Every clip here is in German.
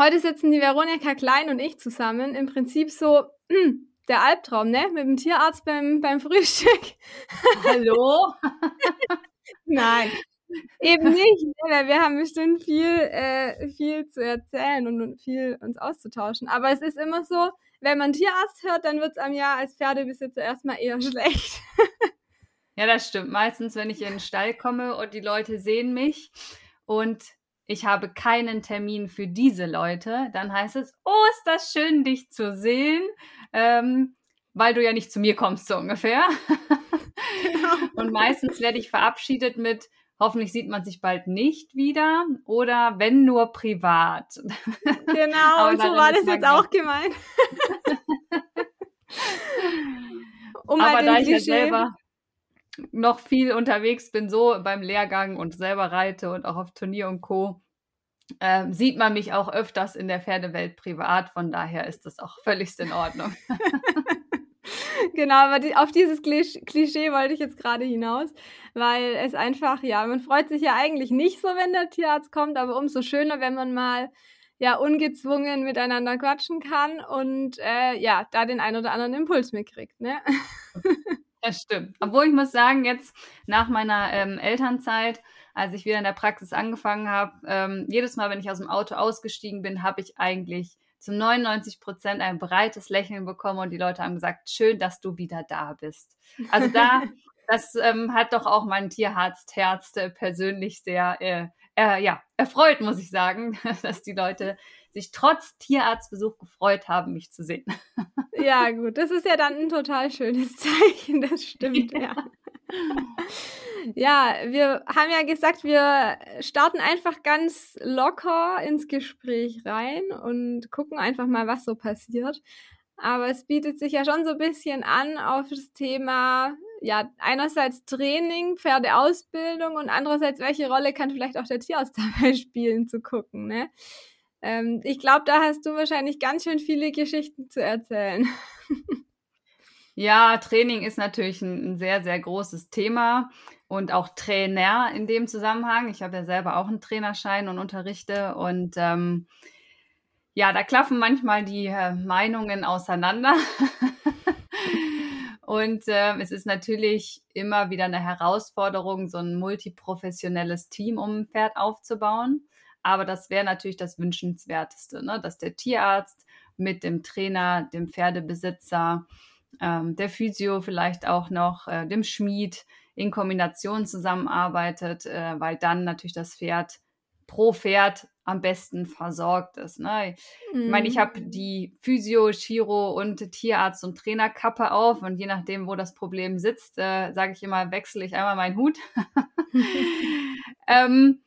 heute sitzen die Veronika Klein und ich zusammen. Im Prinzip so hm, der Albtraum, ne? Mit dem Tierarzt beim, beim Frühstück. Hallo? Nein, eben nicht, ne? weil wir haben bestimmt viel, äh, viel zu erzählen und viel uns auszutauschen. Aber es ist immer so, wenn man Tierarzt hört, dann wird es einem ja als Pferdebesitzer erstmal eher schlecht. ja, das stimmt. Meistens, wenn ich in den Stall komme und die Leute sehen mich und ich habe keinen Termin für diese Leute, dann heißt es, oh, ist das schön, dich zu sehen, ähm, weil du ja nicht zu mir kommst, so ungefähr. Genau. Und meistens werde ich verabschiedet mit, hoffentlich sieht man sich bald nicht wieder oder wenn nur privat. Genau, und so war das jetzt auch gemeint. um Aber da ich ja selber noch viel unterwegs bin, so beim Lehrgang und selber reite und auch auf Turnier und Co., äh, sieht man mich auch öfters in der Pferdewelt privat. Von daher ist das auch völlig in Ordnung. genau, aber die, auf dieses Klischee wollte ich jetzt gerade hinaus, weil es einfach, ja, man freut sich ja eigentlich nicht so, wenn der Tierarzt kommt, aber umso schöner, wenn man mal ja ungezwungen miteinander quatschen kann und äh, ja, da den einen oder anderen Impuls mitkriegt, ne? Das stimmt. Obwohl ich muss sagen, jetzt nach meiner ähm, Elternzeit, als ich wieder in der Praxis angefangen habe, ähm, jedes Mal, wenn ich aus dem Auto ausgestiegen bin, habe ich eigentlich zu 99 Prozent ein breites Lächeln bekommen und die Leute haben gesagt, schön, dass du wieder da bist. Also da, das ähm, hat doch auch mein Tierarzt-Herz persönlich sehr äh, äh, ja, erfreut, muss ich sagen, dass die Leute sich trotz Tierarztbesuch gefreut haben, mich zu sehen. Ja, gut, das ist ja dann ein total schönes Zeichen, das stimmt, ja. Ja, wir haben ja gesagt, wir starten einfach ganz locker ins Gespräch rein und gucken einfach mal, was so passiert. Aber es bietet sich ja schon so ein bisschen an auf das Thema, ja, einerseits Training, Pferdeausbildung und andererseits, welche Rolle kann vielleicht auch der Tierarzt dabei spielen, zu gucken, ne? Ähm, ich glaube, da hast du wahrscheinlich ganz schön viele Geschichten zu erzählen. Ja, Training ist natürlich ein, ein, sehr, sehr großes Thema und auch Trainer in dem Zusammenhang. Ich habe ja selber auch einen Trainerschein und unterrichte und ähm, ja, da klaffen manchmal die äh, Meinungen auseinander. und äh, es ist natürlich immer wieder eine Herausforderung, so ein multiprofessionelles Team um ein Pferd aufzubauen. Aber das wäre natürlich das Wünschenswerteste, ne? dass der Tierarzt mit dem Trainer, dem Pferdebesitzer, ähm, der Physio vielleicht auch noch, äh, dem Schmied in Kombination zusammenarbeitet, äh, weil dann natürlich das Pferd pro Pferd am besten versorgt ist. Ne? Mhm. Ich meine, ich habe mhm. die Physio, Chiro und Tierarzt und Trainerkappe auf und je nachdem, wo das Problem sitzt, äh, sage ich immer, wechsle ich einmal meinen Hut. ähm,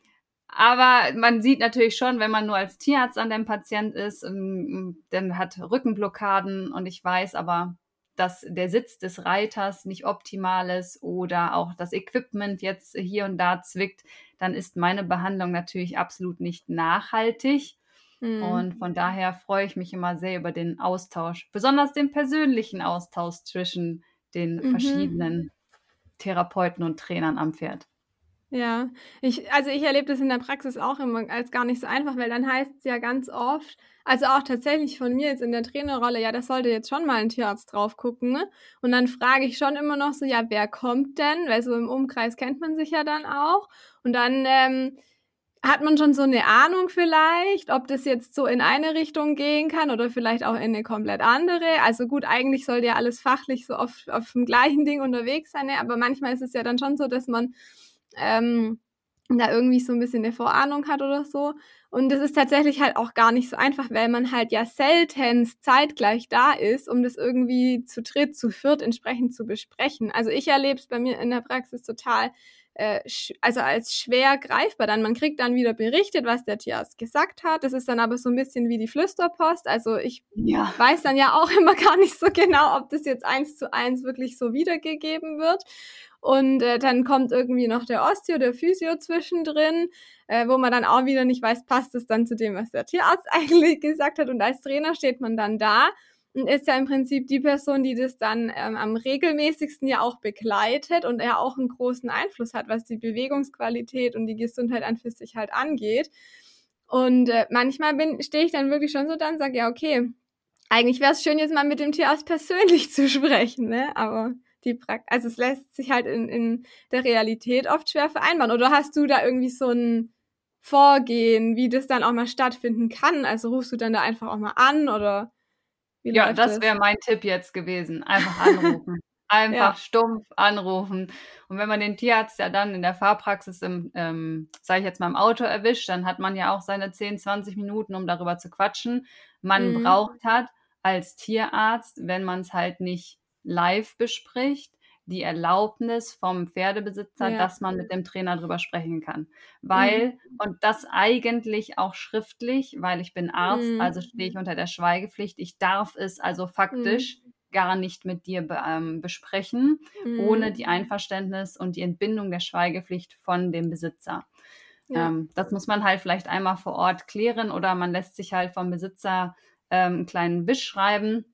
aber man sieht natürlich schon, wenn man nur als Tierarzt an dem Patient ist, ähm, dann hat Rückenblockaden und ich weiß aber, dass der Sitz des Reiters nicht optimal ist oder auch das Equipment jetzt hier und da zwickt, dann ist meine Behandlung natürlich absolut nicht nachhaltig. Mhm. Und von daher freue ich mich immer sehr über den Austausch, besonders den persönlichen Austausch zwischen den mhm. verschiedenen Therapeuten und Trainern am Pferd. Ja, ich, also ich erlebe das in der Praxis auch immer als gar nicht so einfach, weil dann heißt es ja ganz oft, also auch tatsächlich von mir jetzt in der Trainerrolle, ja, das sollte jetzt schon mal ein Tierarzt drauf gucken, ne? Und dann frage ich schon immer noch so, ja, wer kommt denn? Weil so im Umkreis kennt man sich ja dann auch. Und dann ähm, hat man schon so eine Ahnung vielleicht, ob das jetzt so in eine Richtung gehen kann oder vielleicht auch in eine komplett andere. Also gut, eigentlich sollte ja alles fachlich so auf, auf dem gleichen Ding unterwegs sein, ne? aber manchmal ist es ja dann schon so, dass man ähm, da irgendwie so ein bisschen eine Vorahnung hat oder so. Und das ist tatsächlich halt auch gar nicht so einfach, weil man halt ja selten zeitgleich da ist, um das irgendwie zu dritt, zu viert entsprechend zu besprechen. Also ich erlebe es bei mir in der Praxis total, äh, also als schwer greifbar. Dann man kriegt dann wieder berichtet, was der Tierarzt gesagt hat. Das ist dann aber so ein bisschen wie die Flüsterpost. Also ich ja. weiß dann ja auch immer gar nicht so genau, ob das jetzt eins zu eins wirklich so wiedergegeben wird. Und äh, dann kommt irgendwie noch der Osteo, der Physio zwischendrin, äh, wo man dann auch wieder nicht weiß, passt es dann zu dem, was der Tierarzt eigentlich gesagt hat. Und als Trainer steht man dann da und ist ja im Prinzip die Person, die das dann ähm, am regelmäßigsten ja auch begleitet und er auch einen großen Einfluss hat, was die Bewegungsqualität und die Gesundheit an für sich halt angeht. Und äh, manchmal stehe ich dann wirklich schon so da und sage, ja, okay, eigentlich wäre es schön, jetzt mal mit dem Tierarzt persönlich zu sprechen, ne? Aber die Prakt also es lässt sich halt in, in der Realität oft schwer vereinbaren. Oder hast du da irgendwie so ein Vorgehen, wie das dann auch mal stattfinden kann? Also rufst du dann da einfach auch mal an oder wie Ja, das wäre mein Tipp jetzt gewesen. Einfach anrufen. Einfach ja. stumpf anrufen. Und wenn man den Tierarzt ja dann in der Fahrpraxis im, ähm, sage ich jetzt mal, im Auto erwischt, dann hat man ja auch seine 10, 20 Minuten, um darüber zu quatschen. Man mhm. braucht hat als Tierarzt, wenn man es halt nicht live bespricht, die Erlaubnis vom Pferdebesitzer, ja. dass man mit dem Trainer drüber sprechen kann. Weil, mhm. und das eigentlich auch schriftlich, weil ich bin Arzt, mhm. also stehe ich unter der Schweigepflicht. Ich darf es also faktisch mhm. gar nicht mit dir be ähm, besprechen, ohne mhm. die Einverständnis und die Entbindung der Schweigepflicht von dem Besitzer. Ja. Ähm, das muss man halt vielleicht einmal vor Ort klären oder man lässt sich halt vom Besitzer ähm, einen kleinen Wisch schreiben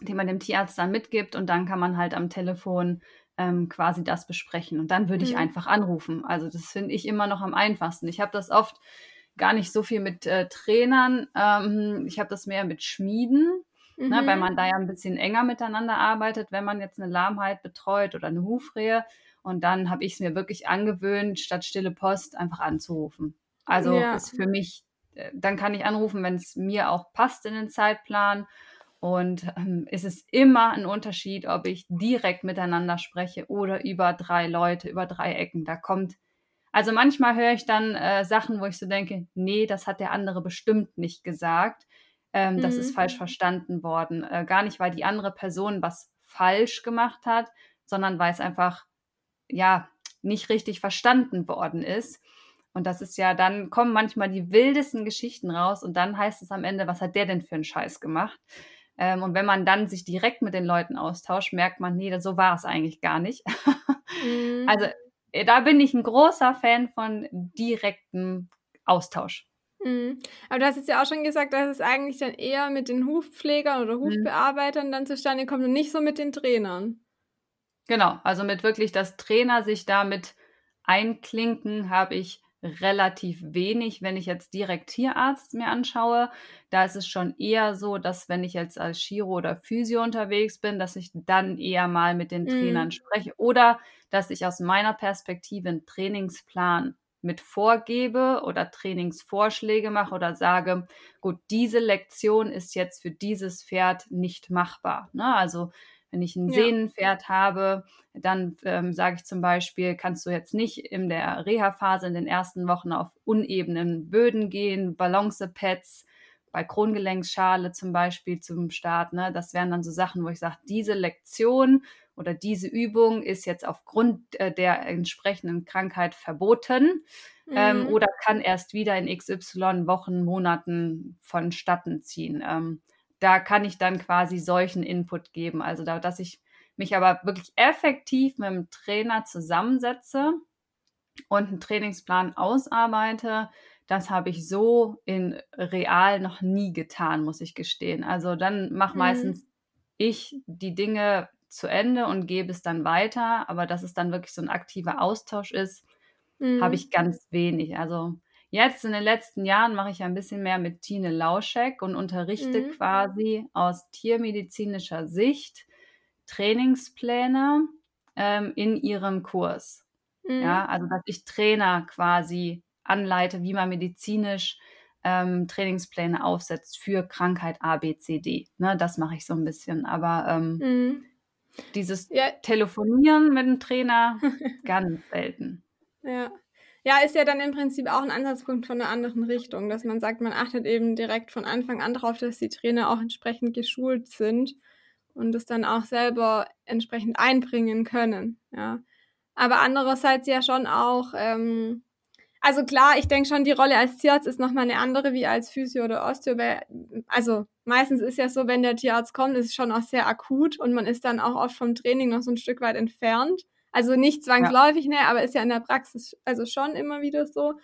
den man dem Tierarzt dann mitgibt und dann kann man halt am Telefon ähm, quasi das besprechen. Und dann würde ich mhm. einfach anrufen. Also das finde ich immer noch am einfachsten. Ich habe das oft gar nicht so viel mit äh, Trainern. Ähm, ich habe das mehr mit Schmieden, mhm. ne, weil mhm. man da ja ein bisschen enger miteinander arbeitet, wenn man jetzt eine Lahmheit betreut oder eine Hufrehe. Und dann habe ich es mir wirklich angewöhnt, statt stille Post einfach anzurufen. Also ja. ist für mich, äh, dann kann ich anrufen, wenn es mir auch passt in den Zeitplan und ähm, es ist immer ein Unterschied, ob ich direkt miteinander spreche oder über drei Leute, über drei Ecken. Da kommt, also manchmal höre ich dann äh, Sachen, wo ich so denke, nee, das hat der andere bestimmt nicht gesagt. Ähm, mhm. Das ist falsch mhm. verstanden worden. Äh, gar nicht, weil die andere Person was falsch gemacht hat, sondern weil es einfach, ja, nicht richtig verstanden worden ist. Und das ist ja, dann kommen manchmal die wildesten Geschichten raus und dann heißt es am Ende, was hat der denn für einen Scheiß gemacht? Ähm, und wenn man dann sich direkt mit den Leuten austauscht, merkt man, nee, so war es eigentlich gar nicht. mhm. Also äh, da bin ich ein großer Fan von direktem Austausch. Mhm. Aber du hast jetzt ja auch schon gesagt, dass es eigentlich dann eher mit den Hufpflegern oder mhm. Hufbearbeitern mhm. dann zustande kommt und nicht so mit den Trainern. Genau, also mit wirklich, dass Trainer sich damit einklinken, habe ich relativ wenig, wenn ich jetzt direkt Tierarzt mir anschaue. Da ist es schon eher so, dass wenn ich jetzt als Chiro oder Physio unterwegs bin, dass ich dann eher mal mit den Trainern mm. spreche oder dass ich aus meiner Perspektive einen Trainingsplan mit vorgebe oder Trainingsvorschläge mache oder sage, gut, diese Lektion ist jetzt für dieses Pferd nicht machbar. Ne? Also wenn ich ein ja. Sehnenpferd habe, dann ähm, sage ich zum Beispiel, kannst du jetzt nicht in der Reha-Phase in den ersten Wochen auf unebenen Böden gehen, Balancepads, bei Krongelenksschale zum Beispiel zum Start. Ne? Das wären dann so Sachen, wo ich sage, diese Lektion oder diese Übung ist jetzt aufgrund äh, der entsprechenden Krankheit verboten ähm, mhm. ähm, oder kann erst wieder in XY Wochen, Monaten vonstatten ziehen. Ähm, da kann ich dann quasi solchen Input geben. Also da, dass ich mich aber wirklich effektiv mit dem Trainer zusammensetze und einen Trainingsplan ausarbeite, das habe ich so in real noch nie getan, muss ich gestehen. Also dann mache mhm. meistens ich die Dinge zu Ende und gebe es dann weiter, aber dass es dann wirklich so ein aktiver Austausch ist, mhm. habe ich ganz wenig. Also Jetzt in den letzten Jahren mache ich ein bisschen mehr mit Tine Lauschek und unterrichte mhm. quasi aus tiermedizinischer Sicht Trainingspläne ähm, in ihrem Kurs. Mhm. Ja, also dass ich Trainer quasi anleite, wie man medizinisch ähm, Trainingspläne aufsetzt für Krankheit A, B, C, D. Ne, das mache ich so ein bisschen. Aber ähm, mhm. dieses ja. Telefonieren mit dem Trainer ganz selten. Ja. Ja, ist ja dann im Prinzip auch ein Ansatzpunkt von einer anderen Richtung, dass man sagt, man achtet eben direkt von Anfang an darauf, dass die Trainer auch entsprechend geschult sind und es dann auch selber entsprechend einbringen können. Ja. Aber andererseits ja schon auch, ähm, also klar, ich denke schon, die Rolle als Tierarzt ist nochmal eine andere wie als Physio oder Osteo. Also meistens ist ja so, wenn der Tierarzt kommt, ist es schon auch sehr akut und man ist dann auch oft vom Training noch so ein Stück weit entfernt. Also nicht zwangsläufig, ja. ne, aber ist ja in der Praxis also schon immer wieder so.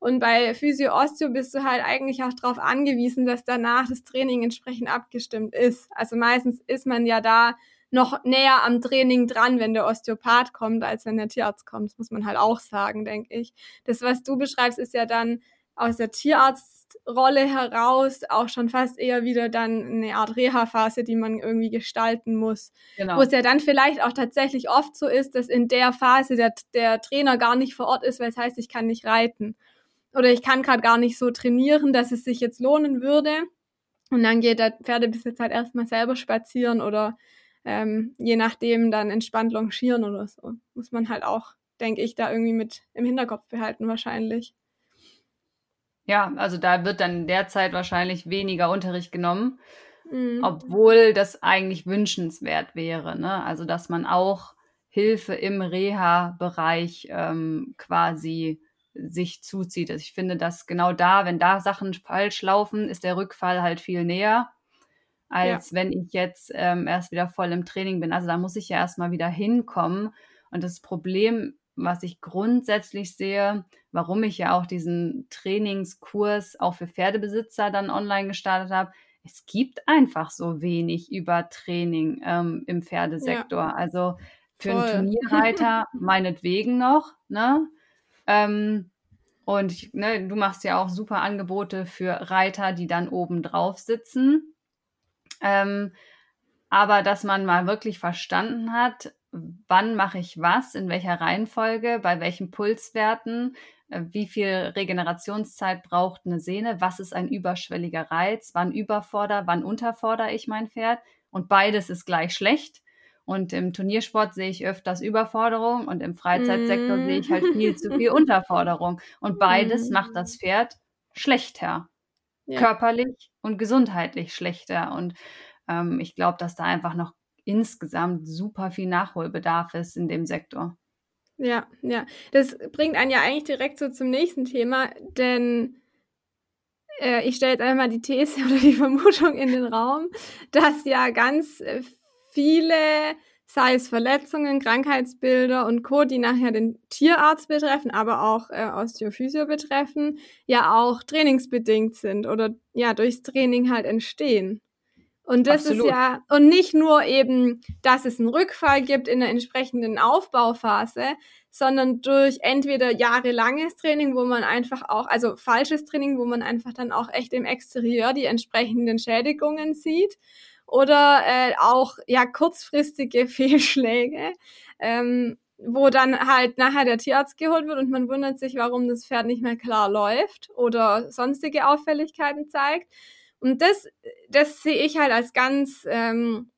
Und bei Physio Osteo bist du halt eigentlich auch darauf angewiesen, dass danach das Training entsprechend abgestimmt ist. Also meistens ist man ja da noch näher am Training dran, wenn der Osteopath kommt, als wenn der Tierarzt kommt. Das muss man halt auch sagen, denke ich. Das, was du beschreibst, ist ja dann aus der Tierarztrolle heraus auch schon fast eher wieder dann eine Art Reha-Phase, die man irgendwie gestalten muss. Genau. Wo es ja dann vielleicht auch tatsächlich oft so ist, dass in der Phase der, der Trainer gar nicht vor Ort ist, weil es heißt, ich kann nicht reiten. Oder ich kann gerade gar nicht so trainieren, dass es sich jetzt lohnen würde. Und dann geht der Pferdebesitzer halt erstmal selber spazieren oder ähm, je nachdem dann entspannt longieren oder so. Muss man halt auch, denke ich, da irgendwie mit im Hinterkopf behalten wahrscheinlich. Ja, also da wird dann derzeit wahrscheinlich weniger Unterricht genommen, mhm. obwohl das eigentlich wünschenswert wäre. Ne? Also dass man auch Hilfe im Reha-Bereich ähm, quasi sich zuzieht. Also ich finde, dass genau da, wenn da Sachen falsch laufen, ist der Rückfall halt viel näher, als ja. wenn ich jetzt ähm, erst wieder voll im Training bin. Also da muss ich ja erstmal wieder hinkommen. Und das Problem, was ich grundsätzlich sehe, warum ich ja auch diesen Trainingskurs auch für Pferdebesitzer dann online gestartet habe, es gibt einfach so wenig über Training ähm, im Pferdesektor. Ja. Also für Voll. einen Turnierreiter meinetwegen noch, ne? Ähm, und ich, ne, du machst ja auch super Angebote für Reiter, die dann oben drauf sitzen. Ähm, aber dass man mal wirklich verstanden hat, wann mache ich was, in welcher Reihenfolge, bei welchen Pulswerten, äh, wie viel Regenerationszeit braucht eine Sehne, was ist ein überschwelliger Reiz, wann überfordere, wann unterfordere ich mein Pferd. Und beides ist gleich schlecht. Und im Turniersport sehe ich öfters Überforderung und im Freizeitsektor mm. sehe ich halt viel zu viel Unterforderung. Und beides mm. macht das Pferd schlechter. Ja. Körperlich und gesundheitlich schlechter. Und ähm, ich glaube, dass da einfach noch insgesamt super viel Nachholbedarf ist in dem Sektor. Ja, ja. Das bringt einen ja eigentlich direkt so zum nächsten Thema, denn äh, ich stelle jetzt einmal die These oder die Vermutung in den Raum, dass ja ganz äh, viele, sei es Verletzungen, Krankheitsbilder und Co., die nachher den Tierarzt betreffen, aber auch äh, Osteophysio betreffen, ja auch trainingsbedingt sind oder ja durchs Training halt entstehen. Und das Absolut. ist ja, und nicht nur eben, dass es einen Rückfall gibt in der entsprechenden Aufbauphase, sondern durch entweder jahrelanges Training, wo man einfach auch, also falsches Training, wo man einfach dann auch echt im Exterieur die entsprechenden Schädigungen sieht oder äh, auch ja kurzfristige Fehlschläge, ähm, wo dann halt nachher der Tierarzt geholt wird und man wundert sich, warum das Pferd nicht mehr klar läuft oder sonstige Auffälligkeiten zeigt. Und das, das sehe ich halt als ganz ähm,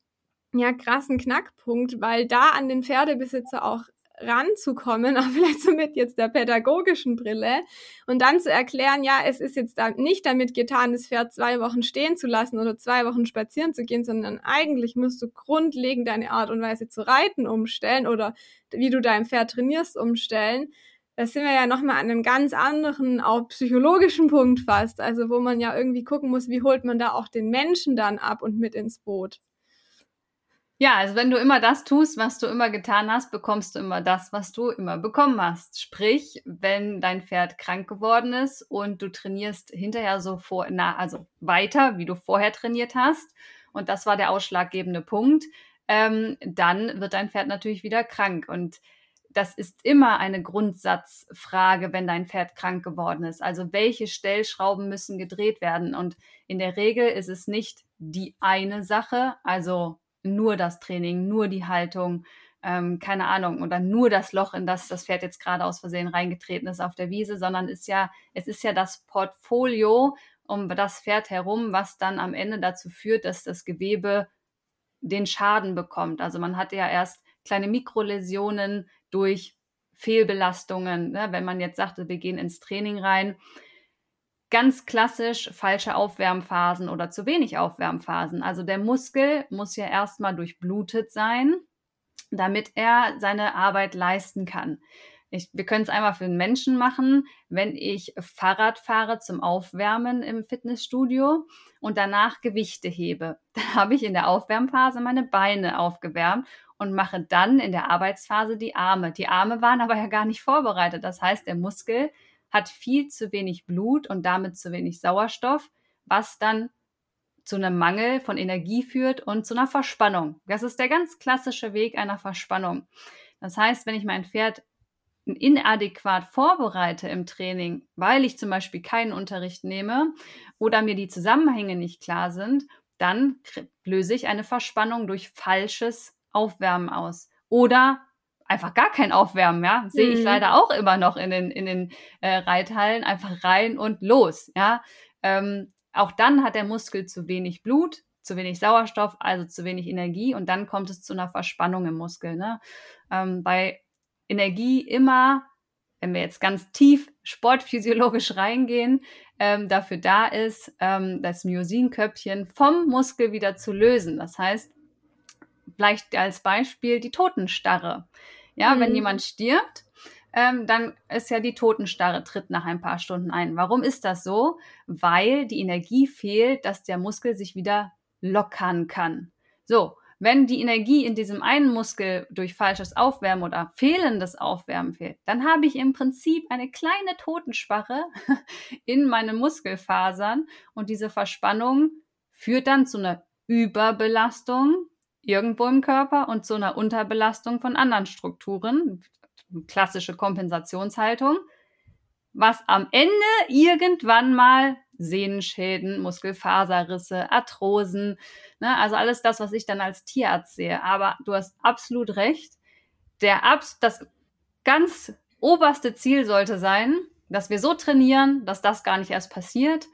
ja, krassen Knackpunkt, weil da an den Pferdebesitzer auch ranzukommen, auch vielleicht so mit jetzt der pädagogischen Brille und dann zu erklären, ja, es ist jetzt da nicht damit getan, das Pferd zwei Wochen stehen zu lassen oder zwei Wochen spazieren zu gehen, sondern eigentlich musst du grundlegend deine Art und Weise zu reiten umstellen oder wie du dein Pferd trainierst umstellen. Da sind wir ja nochmal an einem ganz anderen, auch psychologischen Punkt fast, also wo man ja irgendwie gucken muss, wie holt man da auch den Menschen dann ab und mit ins Boot. Ja, also wenn du immer das tust, was du immer getan hast, bekommst du immer das, was du immer bekommen hast. Sprich, wenn dein Pferd krank geworden ist und du trainierst hinterher so vor, na, also weiter, wie du vorher trainiert hast, und das war der ausschlaggebende Punkt, ähm, dann wird dein Pferd natürlich wieder krank. Und das ist immer eine Grundsatzfrage, wenn dein Pferd krank geworden ist. Also welche Stellschrauben müssen gedreht werden? Und in der Regel ist es nicht die eine Sache, also nur das Training, nur die Haltung, ähm, keine Ahnung, oder nur das Loch, in das das Pferd jetzt gerade aus Versehen reingetreten ist auf der Wiese, sondern ist ja, es ist ja das Portfolio um das Pferd herum, was dann am Ende dazu führt, dass das Gewebe den Schaden bekommt. Also man hat ja erst kleine Mikroläsionen durch Fehlbelastungen, ne? wenn man jetzt sagte, wir gehen ins Training rein, ganz klassisch falsche Aufwärmphasen oder zu wenig Aufwärmphasen. Also der Muskel muss ja erstmal durchblutet sein, damit er seine Arbeit leisten kann. Ich, wir können es einmal für den Menschen machen, wenn ich Fahrrad fahre zum Aufwärmen im Fitnessstudio und danach Gewichte hebe. Dann habe ich in der Aufwärmphase meine Beine aufgewärmt und mache dann in der Arbeitsphase die Arme. Die Arme waren aber ja gar nicht vorbereitet. Das heißt, der Muskel hat viel zu wenig Blut und damit zu wenig Sauerstoff, was dann zu einem Mangel von Energie führt und zu einer Verspannung. Das ist der ganz klassische Weg einer Verspannung. Das heißt, wenn ich mein Pferd inadäquat vorbereite im Training, weil ich zum Beispiel keinen Unterricht nehme oder mir die Zusammenhänge nicht klar sind, dann löse ich eine Verspannung durch falsches Aufwärmen aus. Oder einfach gar kein Aufwärmen, ja. Sehe ich mhm. leider auch immer noch in den, in den äh, Reithallen. Einfach rein und los, ja. Ähm, auch dann hat der Muskel zu wenig Blut, zu wenig Sauerstoff, also zu wenig Energie und dann kommt es zu einer Verspannung im Muskel. Ne? Ähm, bei Energie immer, wenn wir jetzt ganz tief sportphysiologisch reingehen, ähm, dafür da ist, ähm, das Myosinköpfchen vom Muskel wieder zu lösen. Das heißt, vielleicht als Beispiel die Totenstarre. Ja, mhm. wenn jemand stirbt, ähm, dann ist ja die Totenstarre, tritt nach ein paar Stunden ein. Warum ist das so? Weil die Energie fehlt, dass der Muskel sich wieder lockern kann. So, wenn die Energie in diesem einen Muskel durch falsches Aufwärmen oder fehlendes Aufwärmen fehlt, dann habe ich im Prinzip eine kleine Totensparre in meinen Muskelfasern und diese Verspannung führt dann zu einer Überbelastung irgendwo im Körper und zu einer Unterbelastung von anderen Strukturen, klassische Kompensationshaltung, was am Ende irgendwann mal Sehnenschäden, Muskelfaserrisse, Arthrosen, ne, also alles das, was ich dann als Tierarzt sehe. Aber du hast absolut recht. Der Abs das ganz oberste Ziel sollte sein, dass wir so trainieren, dass das gar nicht erst passiert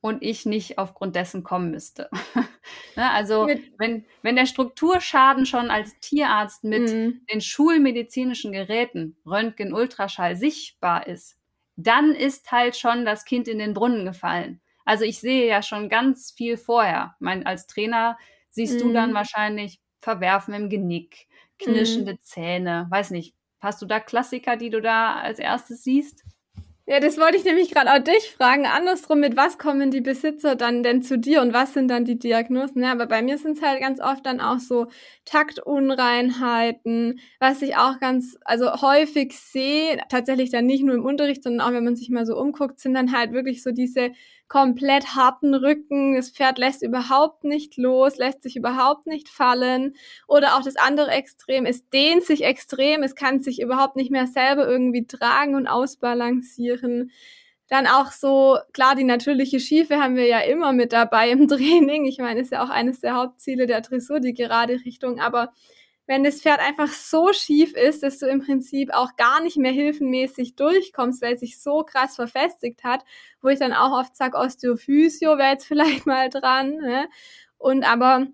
und ich nicht aufgrund dessen kommen müsste. ne, also wenn, wenn der Strukturschaden schon als Tierarzt mit mhm. den schulmedizinischen Geräten, Röntgen, Ultraschall sichtbar ist, dann ist halt schon das Kind in den Brunnen gefallen. Also ich sehe ja schon ganz viel vorher. Ich meine, als Trainer siehst mhm. du dann mhm. wahrscheinlich Verwerfen im Genick, knirschende mhm. Zähne, weiß nicht. Hast du da Klassiker, die du da als erstes siehst? Ja, das wollte ich nämlich gerade auch dich fragen. Andersrum, mit was kommen die Besitzer dann denn zu dir und was sind dann die Diagnosen? Ja, aber bei mir sind es halt ganz oft dann auch so Taktunreinheiten, was ich auch ganz, also häufig sehe, tatsächlich dann nicht nur im Unterricht, sondern auch wenn man sich mal so umguckt, sind dann halt wirklich so diese komplett harten Rücken, das Pferd lässt überhaupt nicht los, lässt sich überhaupt nicht fallen. Oder auch das andere Extrem, es dehnt sich extrem, es kann sich überhaupt nicht mehr selber irgendwie tragen und ausbalancieren. Dann auch so, klar, die natürliche Schiefe haben wir ja immer mit dabei im Training. Ich meine, ist ja auch eines der Hauptziele der Dressur, die gerade Richtung. Aber wenn das Pferd einfach so schief ist, dass du im Prinzip auch gar nicht mehr hilfenmäßig durchkommst, weil es sich so krass verfestigt hat, wo ich dann auch oft sage, Osteophysio wäre jetzt vielleicht mal dran. Ne? Und aber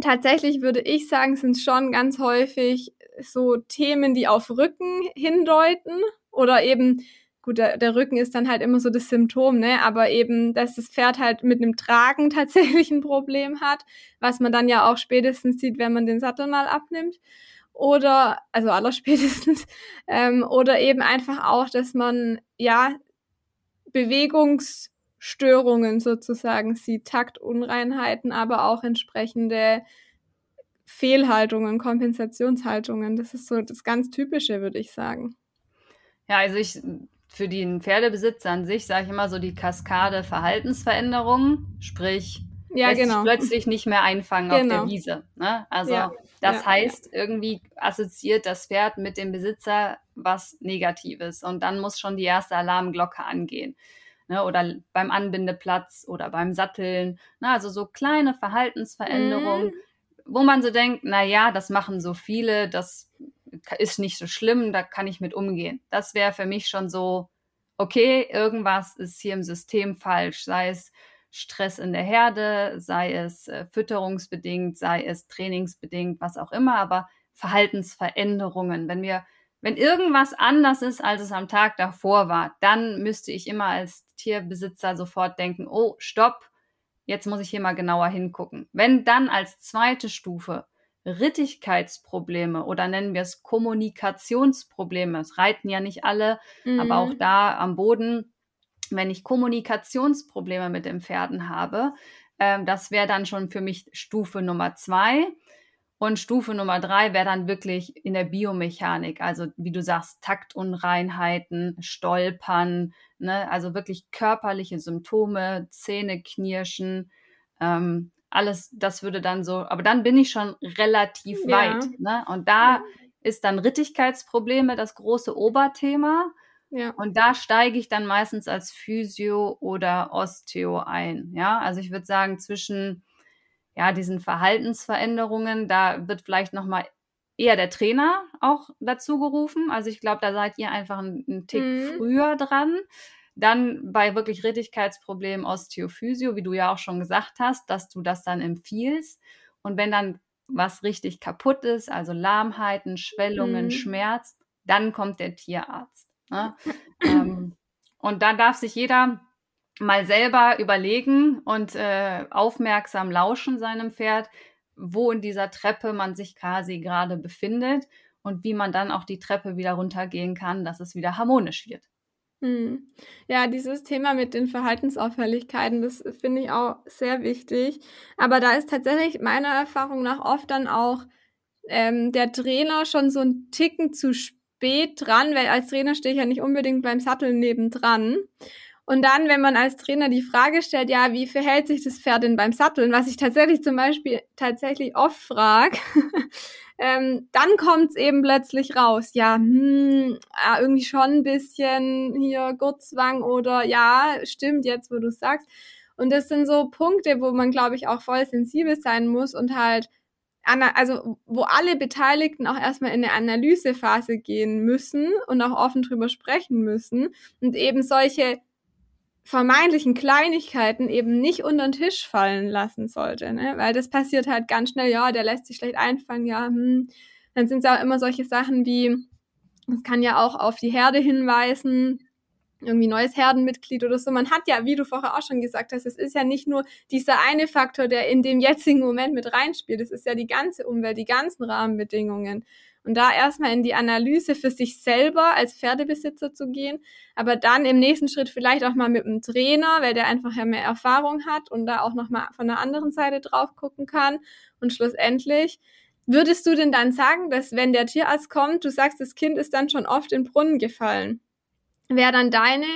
tatsächlich würde ich sagen, sind schon ganz häufig so Themen, die auf Rücken hindeuten oder eben gut, der, der Rücken ist dann halt immer so das Symptom, ne? Aber eben, dass das Pferd halt mit einem Tragen tatsächlich ein Problem hat, was man dann ja auch spätestens sieht, wenn man den Sattel mal abnimmt. Oder, also allerspätestens, ähm, oder eben einfach auch, dass man ja Bewegungsstörungen sozusagen sieht, Taktunreinheiten, aber auch entsprechende Fehlhaltungen, Kompensationshaltungen. Das ist so das ganz Typische, würde ich sagen. Ja, also ich für den Pferdebesitzer an sich, sage ich immer so, die Kaskade Verhaltensveränderungen, sprich, ja, genau. plötzlich nicht mehr einfangen genau. auf der genau. Wiese. Ne? Also ja, das ja, heißt, irgendwie assoziiert das Pferd mit dem Besitzer was Negatives und dann muss schon die erste Alarmglocke angehen. Ne? Oder beim Anbindeplatz oder beim Satteln. Ne? Also so kleine Verhaltensveränderungen, mhm. wo man so denkt, na ja, das machen so viele, das ist nicht so schlimm, da kann ich mit umgehen. Das wäre für mich schon so, okay, irgendwas ist hier im System falsch, sei es Stress in der Herde, sei es äh, fütterungsbedingt, sei es trainingsbedingt, was auch immer, aber Verhaltensveränderungen. Wenn wir, wenn irgendwas anders ist, als es am Tag davor war, dann müsste ich immer als Tierbesitzer sofort denken, oh, stopp, jetzt muss ich hier mal genauer hingucken. Wenn dann als zweite Stufe Rittigkeitsprobleme oder nennen wir es Kommunikationsprobleme. Es reiten ja nicht alle, mhm. aber auch mhm. da am Boden, wenn ich Kommunikationsprobleme mit den Pferden habe, äh, das wäre dann schon für mich Stufe Nummer zwei. Und Stufe Nummer drei wäre dann wirklich in der Biomechanik, also wie du sagst, Taktunreinheiten, Stolpern, ne? also wirklich körperliche Symptome, Zähne knirschen, ähm, alles, das würde dann so, aber dann bin ich schon relativ ja. weit. Ne? Und da ist dann Rittigkeitsprobleme das große Oberthema. Ja. Und da steige ich dann meistens als Physio oder Osteo ein. Ja, also ich würde sagen, zwischen ja, diesen Verhaltensveränderungen, da wird vielleicht nochmal eher der Trainer auch dazu gerufen. Also ich glaube, da seid ihr einfach einen, Tick mhm. früher dran. Dann bei wirklich Rittigkeitsproblemen Osteophysio, wie du ja auch schon gesagt hast, dass du das dann empfiehlst. Und wenn dann was richtig kaputt ist, also Lahmheiten, Schwellungen, mhm. Schmerz, dann kommt der Tierarzt. Ne? ähm, und dann darf sich jeder mal selber überlegen und äh, aufmerksam lauschen seinem Pferd, wo in dieser Treppe man sich quasi gerade befindet und wie man dann auch die Treppe wieder runtergehen kann, dass es wieder harmonisch wird. Hm. Ja, dieses Thema mit den Verhaltensauffälligkeiten, das finde ich auch sehr wichtig. Aber da ist tatsächlich meiner Erfahrung nach oft dann auch ähm, der Trainer schon so ein Ticken zu spät dran, weil als Trainer stehe ich ja nicht unbedingt beim Sattel nebendran. Und dann, wenn man als Trainer die Frage stellt, ja, wie verhält sich das Pferd denn beim Satteln, was ich tatsächlich zum Beispiel tatsächlich oft frage, ähm, dann kommt es eben plötzlich raus. Ja, hm, ja, irgendwie schon ein bisschen hier Gurtzwang oder ja, stimmt jetzt, wo du sagst. Und das sind so Punkte, wo man, glaube ich, auch voll sensibel sein muss und halt, also wo alle Beteiligten auch erstmal in eine Analysephase gehen müssen und auch offen drüber sprechen müssen und eben solche vermeintlichen Kleinigkeiten eben nicht unter den Tisch fallen lassen sollte, ne? Weil das passiert halt ganz schnell, ja, der lässt sich schlecht einfangen, ja, hm. Dann sind es auch immer solche Sachen wie, es kann ja auch auf die Herde hinweisen, irgendwie neues Herdenmitglied oder so. Man hat ja, wie du vorher auch schon gesagt hast, es ist ja nicht nur dieser eine Faktor, der in dem jetzigen Moment mit reinspielt. Es ist ja die ganze Umwelt, die ganzen Rahmenbedingungen. Und da erstmal in die Analyse für sich selber als Pferdebesitzer zu gehen, aber dann im nächsten Schritt vielleicht auch mal mit einem Trainer, weil der einfach ja mehr Erfahrung hat und da auch nochmal von der anderen Seite drauf gucken kann. Und schlussendlich, würdest du denn dann sagen, dass wenn der Tierarzt kommt, du sagst, das Kind ist dann schon oft in Brunnen gefallen, wäre dann deine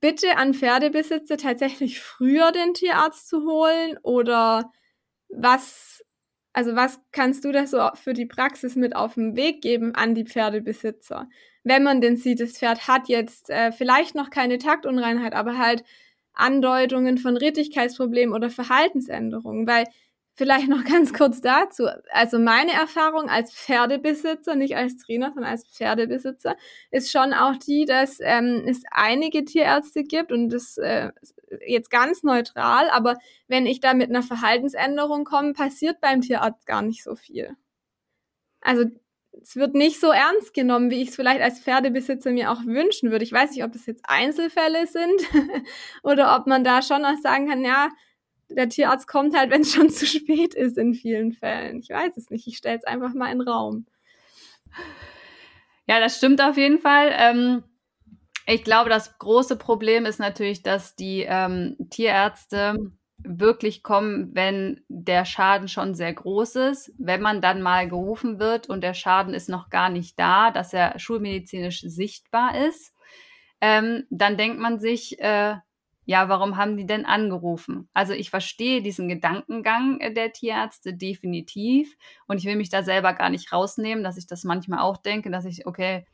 Bitte an Pferdebesitzer tatsächlich früher den Tierarzt zu holen oder was also was kannst du da so für die Praxis mit auf den Weg geben an die Pferdebesitzer? Wenn man denn sieht, das Pferd hat jetzt äh, vielleicht noch keine Taktunreinheit, aber halt Andeutungen von Rittigkeitsproblemen oder Verhaltensänderungen, weil Vielleicht noch ganz kurz dazu. Also meine Erfahrung als Pferdebesitzer, nicht als Trainer, sondern als Pferdebesitzer, ist schon auch die, dass ähm, es einige Tierärzte gibt und das äh, jetzt ganz neutral, aber wenn ich da mit einer Verhaltensänderung komme, passiert beim Tierarzt gar nicht so viel. Also es wird nicht so ernst genommen, wie ich es vielleicht als Pferdebesitzer mir auch wünschen würde. Ich weiß nicht, ob das jetzt Einzelfälle sind oder ob man da schon auch sagen kann, ja, der Tierarzt kommt halt, wenn es schon zu spät ist in vielen Fällen. Ich weiß es nicht. Ich stelle es einfach mal in den Raum. Ja, das stimmt auf jeden Fall. Ähm, ich glaube, das große Problem ist natürlich, dass die ähm, Tierärzte wirklich kommen, wenn der Schaden schon sehr groß ist. Wenn man dann mal gerufen wird und der Schaden ist noch gar nicht da, dass er schulmedizinisch sichtbar ist, ähm, dann denkt man sich, äh, ja, warum haben die denn angerufen? Also ich verstehe diesen Gedankengang äh, der Tierärzte definitiv und ich will mich da selber gar nicht rausnehmen, dass ich das manchmal auch denke, dass ich, okay,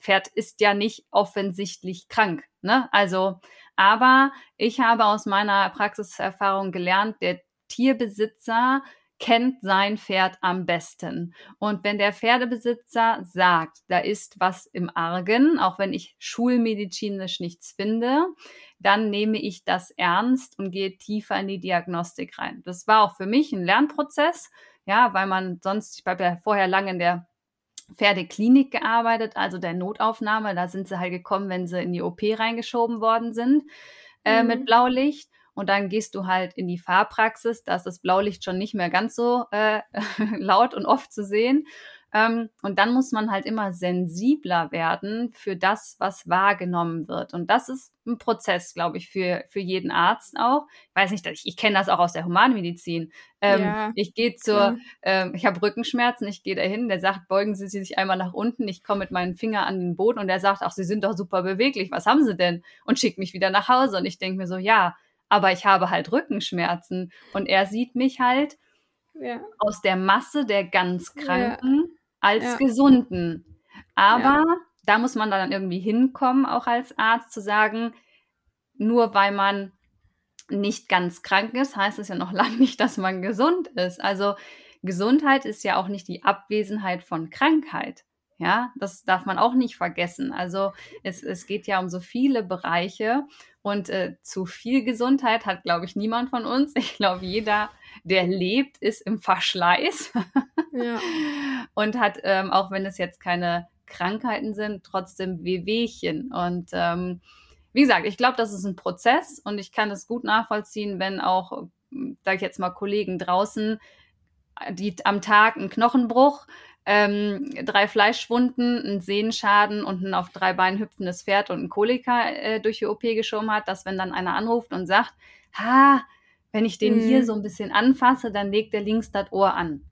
Pferd ist ja nicht offensichtlich krank, ne? Also, aber ich habe aus meiner Praxiserfahrung gelernt, der Tierbesitzer kennt sein Pferd am besten. Und wenn der Pferdebesitzer sagt, da ist was im Argen, auch wenn ich schulmedizinisch nichts finde, dann nehme ich das ernst und gehe tiefer in die Diagnostik rein. Das war auch für mich ein Lernprozess, ja, weil man sonst, ich habe ja vorher lange in der Pferdeklinik gearbeitet, also der Notaufnahme. Da sind sie halt gekommen, wenn sie in die OP reingeschoben worden sind äh, mhm. mit Blaulicht. Und dann gehst du halt in die Fahrpraxis, da ist das Blaulicht schon nicht mehr ganz so äh, laut und oft zu sehen. Ähm, und dann muss man halt immer sensibler werden für das, was wahrgenommen wird. Und das ist ein Prozess, glaube ich, für, für jeden Arzt auch. Ich weiß nicht, ich, ich kenne das auch aus der Humanmedizin. Ähm, ja. Ich gehe zur, ja. ähm, ich habe Rückenschmerzen, ich gehe dahin, der sagt, beugen Sie sich einmal nach unten, ich komme mit meinen Finger an den Boden und der sagt, ach, Sie sind doch super beweglich, was haben Sie denn? Und schickt mich wieder nach Hause. Und ich denke mir so, ja, aber ich habe halt Rückenschmerzen. Und er sieht mich halt ja. aus der Masse der ganz Kranken als ja. gesunden. Aber ja. da muss man dann irgendwie hinkommen, auch als Arzt, zu sagen, nur weil man nicht ganz krank ist, heißt es ja noch lange nicht, dass man gesund ist. Also Gesundheit ist ja auch nicht die Abwesenheit von Krankheit. Ja, das darf man auch nicht vergessen. Also es, es geht ja um so viele Bereiche und äh, zu viel Gesundheit hat, glaube ich, niemand von uns. Ich glaube, jeder, der lebt, ist im Verschleiß ja. und hat, ähm, auch wenn es jetzt keine Krankheiten sind, trotzdem Wehwehchen. Und ähm, wie gesagt, ich glaube, das ist ein Prozess und ich kann das gut nachvollziehen, wenn auch, sage ich jetzt mal, Kollegen draußen, die am Tag einen Knochenbruch, ähm, drei Fleischwunden, einen Sehenschaden und ein auf drei Beinen hüpfendes Pferd und ein Kolika äh, durch die OP geschoben hat, dass wenn dann einer anruft und sagt, ha, wenn ich den mhm. hier so ein bisschen anfasse, dann legt der links das Ohr an.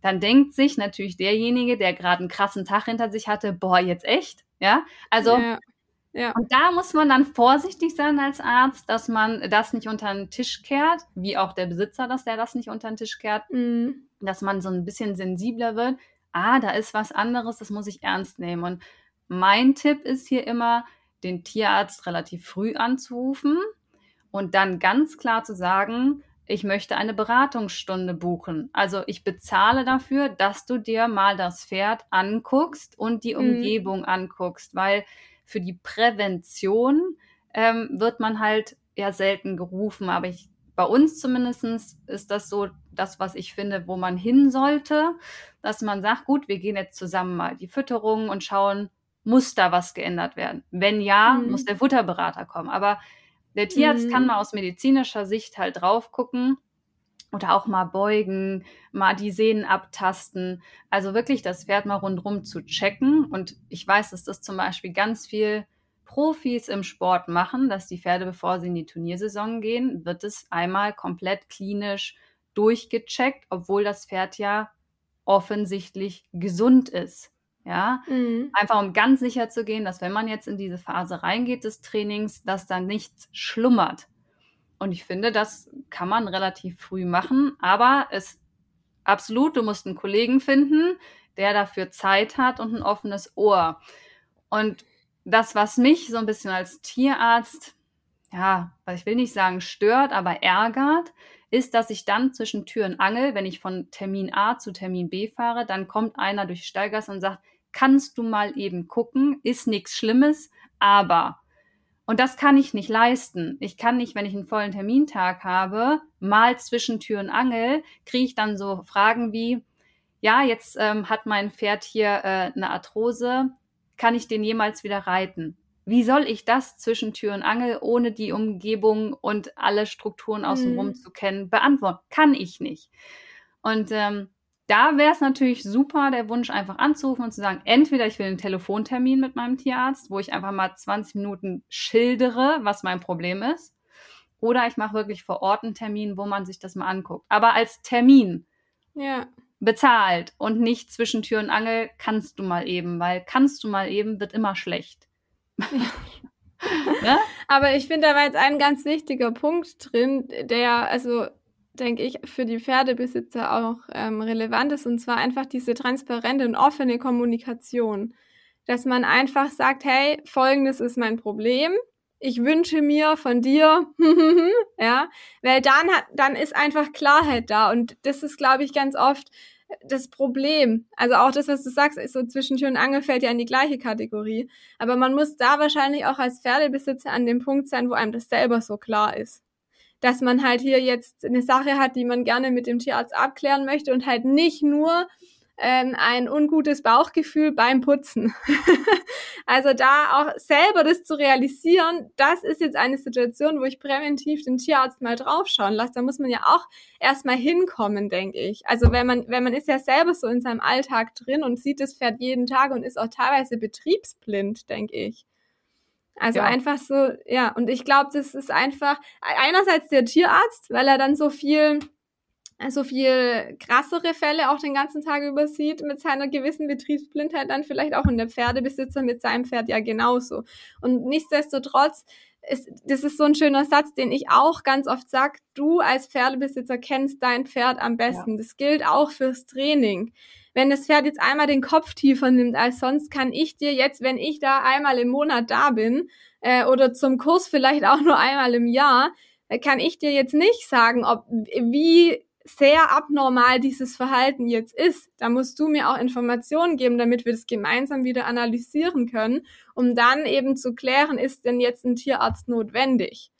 Dann denkt sich natürlich derjenige, der gerade einen krassen Tag hinter sich hatte, boah, jetzt echt? Ja, also ja. Ja. Und da muss man dann vorsichtig sein als Arzt, dass man das nicht unter den Tisch kehrt, wie auch der Besitzer, dass der das nicht unter den Tisch kehrt, mhm. dass man so ein bisschen sensibler wird. Ah, da ist was anderes, das muss ich ernst nehmen. Und mein Tipp ist hier immer, den Tierarzt relativ früh anzurufen und dann ganz klar zu sagen, ich möchte eine Beratungsstunde buchen. Also ich bezahle dafür, dass du dir mal das Pferd anguckst und die mhm. Umgebung anguckst, weil für die Prävention ähm, wird man halt eher selten gerufen. Aber ich, bei uns zumindest ist das so das, was ich finde, wo man hin sollte, dass man sagt, gut, wir gehen jetzt zusammen mal die Fütterung und schauen, muss da was geändert werden? Wenn ja, mhm. muss der Futterberater kommen. Aber der Tierarzt mhm. kann mal aus medizinischer Sicht halt drauf gucken oder auch mal beugen, mal die Sehnen abtasten. Also wirklich das Pferd mal rundherum zu checken. Und ich weiß, dass das zum Beispiel ganz viel Profis im Sport machen, dass die Pferde, bevor sie in die Turniersaison gehen, wird es einmal komplett klinisch durchgecheckt, obwohl das Pferd ja offensichtlich gesund ist. Ja, mhm. einfach um ganz sicher zu gehen, dass wenn man jetzt in diese Phase reingeht des Trainings, dass da nichts schlummert. Und ich finde, das kann man relativ früh machen, aber es absolut, du musst einen Kollegen finden, der dafür Zeit hat und ein offenes Ohr. Und das, was mich so ein bisschen als Tierarzt, ja, ich will nicht sagen stört, aber ärgert, ist, dass ich dann zwischen Tür und Angel, wenn ich von Termin A zu Termin B fahre, dann kommt einer durch Steigas und sagt, kannst du mal eben gucken, ist nichts Schlimmes, aber und das kann ich nicht leisten. Ich kann nicht, wenn ich einen vollen Termintag habe, mal zwischen Tür und Angel, kriege ich dann so Fragen wie, ja, jetzt ähm, hat mein Pferd hier äh, eine Arthrose, kann ich den jemals wieder reiten? Wie soll ich das zwischen Tür und Angel, ohne die Umgebung und alle Strukturen außenrum mhm. zu kennen, beantworten? Kann ich nicht. Und ähm, da wäre es natürlich super, der Wunsch einfach anzurufen und zu sagen, entweder ich will einen Telefontermin mit meinem Tierarzt, wo ich einfach mal 20 Minuten schildere, was mein Problem ist, oder ich mache wirklich vor Ort einen Termin, wo man sich das mal anguckt. Aber als Termin ja. bezahlt und nicht zwischen Tür und Angel kannst du mal eben, weil kannst du mal eben wird immer schlecht. Ja. Aber ich finde, da war jetzt ein ganz wichtiger Punkt drin, der, also denke ich, für die Pferdebesitzer auch ähm, relevant ist, und zwar einfach diese transparente und offene Kommunikation. Dass man einfach sagt, hey, folgendes ist mein Problem. Ich wünsche mir von dir, ja, weil dann hat, dann ist einfach Klarheit da. Und das ist, glaube ich, ganz oft das Problem. Also auch das, was du sagst, ist so zwischen Tür und Angel fällt ja in die gleiche Kategorie. Aber man muss da wahrscheinlich auch als Pferdebesitzer an dem Punkt sein, wo einem das selber so klar ist dass man halt hier jetzt eine Sache hat, die man gerne mit dem Tierarzt abklären möchte und halt nicht nur ähm, ein ungutes Bauchgefühl beim Putzen. also da auch selber das zu realisieren, das ist jetzt eine Situation, wo ich präventiv den Tierarzt mal draufschauen lasse. Da muss man ja auch erstmal hinkommen, denke ich. Also wenn man, wenn man ist ja selber so in seinem Alltag drin und sieht das Pferd jeden Tag und ist auch teilweise betriebsblind, denke ich. Also ja. einfach so, ja, und ich glaube, das ist einfach einerseits der Tierarzt, weil er dann so viel so viel krassere Fälle auch den ganzen Tag übersieht mit seiner gewissen Betriebsblindheit, dann vielleicht auch in der Pferdebesitzer mit seinem Pferd ja genauso. Und nichtsdestotrotz ist, das ist so ein schöner Satz, den ich auch ganz oft sage, du als Pferdebesitzer kennst dein Pferd am besten. Ja. Das gilt auch fürs Training wenn das Pferd jetzt einmal den Kopf tiefer nimmt als sonst, kann ich dir jetzt, wenn ich da einmal im Monat da bin äh, oder zum Kurs vielleicht auch nur einmal im Jahr, äh, kann ich dir jetzt nicht sagen, ob wie sehr abnormal dieses Verhalten jetzt ist. Da musst du mir auch Informationen geben, damit wir das gemeinsam wieder analysieren können, um dann eben zu klären, ist denn jetzt ein Tierarzt notwendig?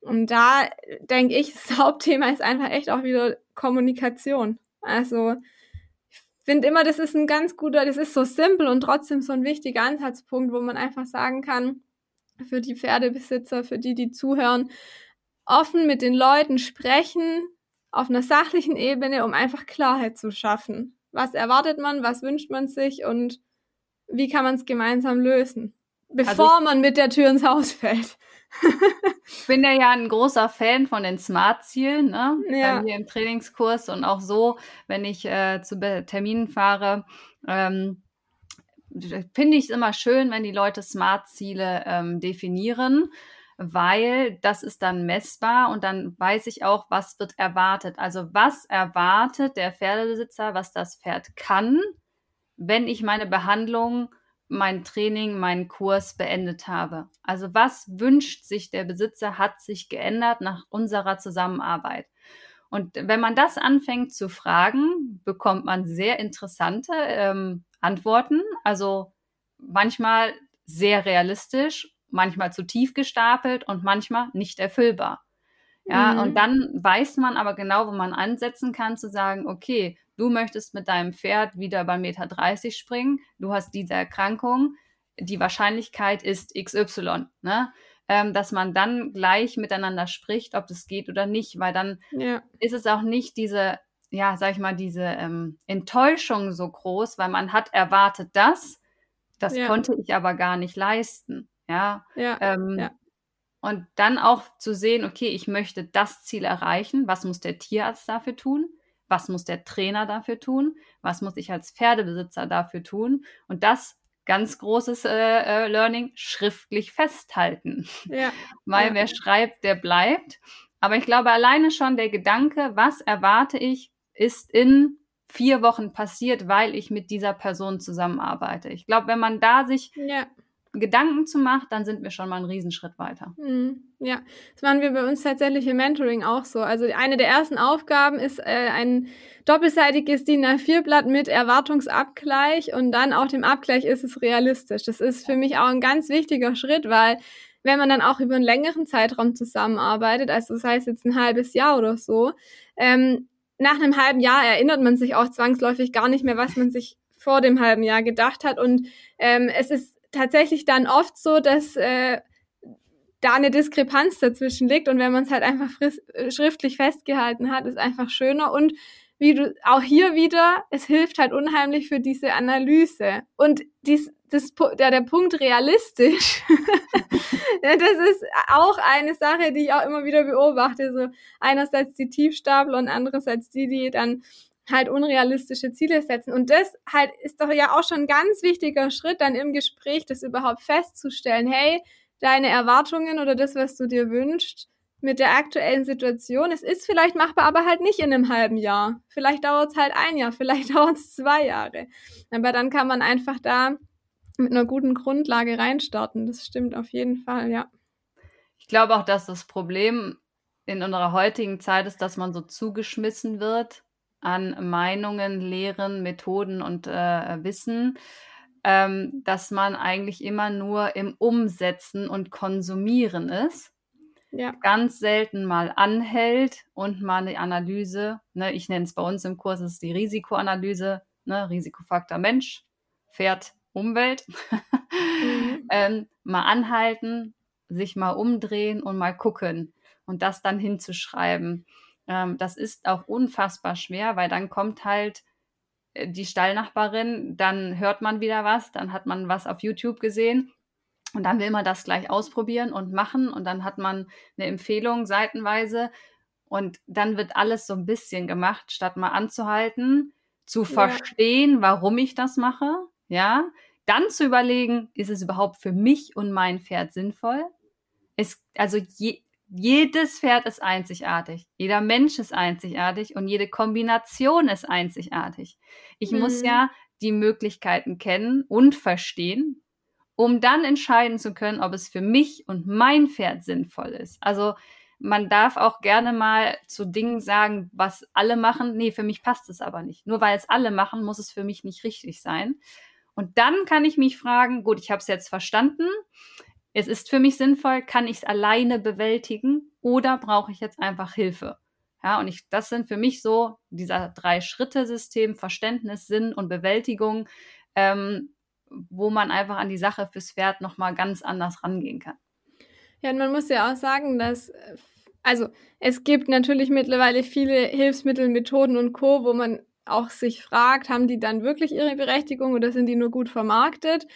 Und da denke ich, das Hauptthema ist einfach echt auch wieder Kommunikation. Also ich finde immer, das ist ein ganz guter, das ist so simpel und trotzdem so ein wichtiger Ansatzpunkt, wo man einfach sagen kann, für die Pferdebesitzer, für die, die zuhören, offen mit den Leuten sprechen, auf einer sachlichen Ebene, um einfach Klarheit zu schaffen. Was erwartet man, was wünscht man sich und wie kann man es gemeinsam lösen, bevor also man mit der Tür ins Haus fällt. ich bin ja, ja ein großer Fan von den Smart-Zielen, ne? Ja. Hier im Trainingskurs und auch so, wenn ich äh, zu Terminen fahre. Ähm, finde ich es immer schön, wenn die Leute Smart-Ziele ähm, definieren weil das ist dann messbar und dann weiß ich auch, was wird erwartet. Also was erwartet der Pferdebesitzer, was das Pferd kann, wenn ich meine Behandlung, mein Training, meinen Kurs beendet habe. Also was wünscht sich der Besitzer, hat sich geändert nach unserer Zusammenarbeit. Und wenn man das anfängt zu fragen, bekommt man sehr interessante ähm, Antworten. Also manchmal sehr realistisch manchmal zu tief gestapelt und manchmal nicht erfüllbar. Ja, mhm. und dann weiß man aber genau, wo man ansetzen kann, zu sagen, okay, du möchtest mit deinem Pferd wieder bei Meter 30 springen, du hast diese Erkrankung, die Wahrscheinlichkeit ist XY, ne? Ähm, dass man dann gleich miteinander spricht, ob das geht oder nicht, weil dann ja. ist es auch nicht diese, ja, sag ich mal, diese ähm, Enttäuschung so groß, weil man hat erwartet das, das ja. konnte ich aber gar nicht leisten. Ja. Ja, ähm, ja. Und dann auch zu sehen, okay, ich möchte das Ziel erreichen. Was muss der Tierarzt dafür tun? Was muss der Trainer dafür tun? Was muss ich als Pferdebesitzer dafür tun? Und das ganz großes äh, äh, Learning schriftlich festhalten. Ja. Weil ja. wer schreibt, der bleibt. Aber ich glaube, alleine schon der Gedanke, was erwarte ich, ist in vier Wochen passiert, weil ich mit dieser Person zusammenarbeite. Ich glaube, wenn man da sich ja. Gedanken zu macht, dann sind wir schon mal einen Riesenschritt weiter. Mhm. Ja, das machen wir bei uns tatsächlich im Mentoring auch so. Also eine der ersten Aufgaben ist äh, ein doppelseitiges DIN A4-Blatt mit Erwartungsabgleich und dann auch dem Abgleich ist es realistisch. Das ist für mich auch ein ganz wichtiger Schritt, weil wenn man dann auch über einen längeren Zeitraum zusammenarbeitet, also das heißt jetzt ein halbes Jahr oder so, ähm, nach einem halben Jahr erinnert man sich auch zwangsläufig gar nicht mehr, was man sich vor dem halben Jahr gedacht hat. Und ähm, es ist tatsächlich dann oft so, dass äh, da eine Diskrepanz dazwischen liegt und wenn man es halt einfach äh, schriftlich festgehalten hat, ist einfach schöner und wie du auch hier wieder, es hilft halt unheimlich für diese Analyse und dies, das, der, der Punkt realistisch, das ist auch eine Sache, die ich auch immer wieder beobachte. So einerseits die Tiefstapler und andererseits die, die dann halt unrealistische Ziele setzen. Und das halt ist doch ja auch schon ein ganz wichtiger Schritt, dann im Gespräch das überhaupt festzustellen. Hey, deine Erwartungen oder das, was du dir wünschst, mit der aktuellen Situation, es ist vielleicht machbar, aber halt nicht in einem halben Jahr. Vielleicht dauert es halt ein Jahr, vielleicht dauert es zwei Jahre. Aber dann kann man einfach da mit einer guten Grundlage reinstarten. Das stimmt auf jeden Fall, ja. Ich glaube auch, dass das Problem in unserer heutigen Zeit ist, dass man so zugeschmissen wird an Meinungen, Lehren, Methoden und äh, Wissen, ähm, dass man eigentlich immer nur im Umsetzen und Konsumieren ist. Ja. Ganz selten mal anhält und mal eine Analyse, ne, ich nenne es bei uns im Kurs, ist die Risikoanalyse, ne, Risikofaktor Mensch, Pferd, Umwelt, mhm. ähm, mal anhalten, sich mal umdrehen und mal gucken und das dann hinzuschreiben. Ähm, das ist auch unfassbar schwer, weil dann kommt halt äh, die Stallnachbarin, dann hört man wieder was, dann hat man was auf YouTube gesehen und dann will man das gleich ausprobieren und machen und dann hat man eine Empfehlung seitenweise und dann wird alles so ein bisschen gemacht, statt mal anzuhalten, zu verstehen, warum ich das mache, ja, dann zu überlegen, ist es überhaupt für mich und mein Pferd sinnvoll? Es, also je, jedes Pferd ist einzigartig, jeder Mensch ist einzigartig und jede Kombination ist einzigartig. Ich mhm. muss ja die Möglichkeiten kennen und verstehen, um dann entscheiden zu können, ob es für mich und mein Pferd sinnvoll ist. Also man darf auch gerne mal zu Dingen sagen, was alle machen. Nee, für mich passt es aber nicht. Nur weil es alle machen, muss es für mich nicht richtig sein. Und dann kann ich mich fragen, gut, ich habe es jetzt verstanden. Es ist für mich sinnvoll, kann ich es alleine bewältigen oder brauche ich jetzt einfach Hilfe? Ja, und ich, das sind für mich so dieser Drei-Schritte-System, Verständnis, Sinn und Bewältigung, ähm, wo man einfach an die Sache fürs Pferd nochmal ganz anders rangehen kann. Ja, und man muss ja auch sagen, dass, also es gibt natürlich mittlerweile viele Hilfsmittel, Methoden und Co., wo man auch sich fragt, haben die dann wirklich ihre Berechtigung oder sind die nur gut vermarktet?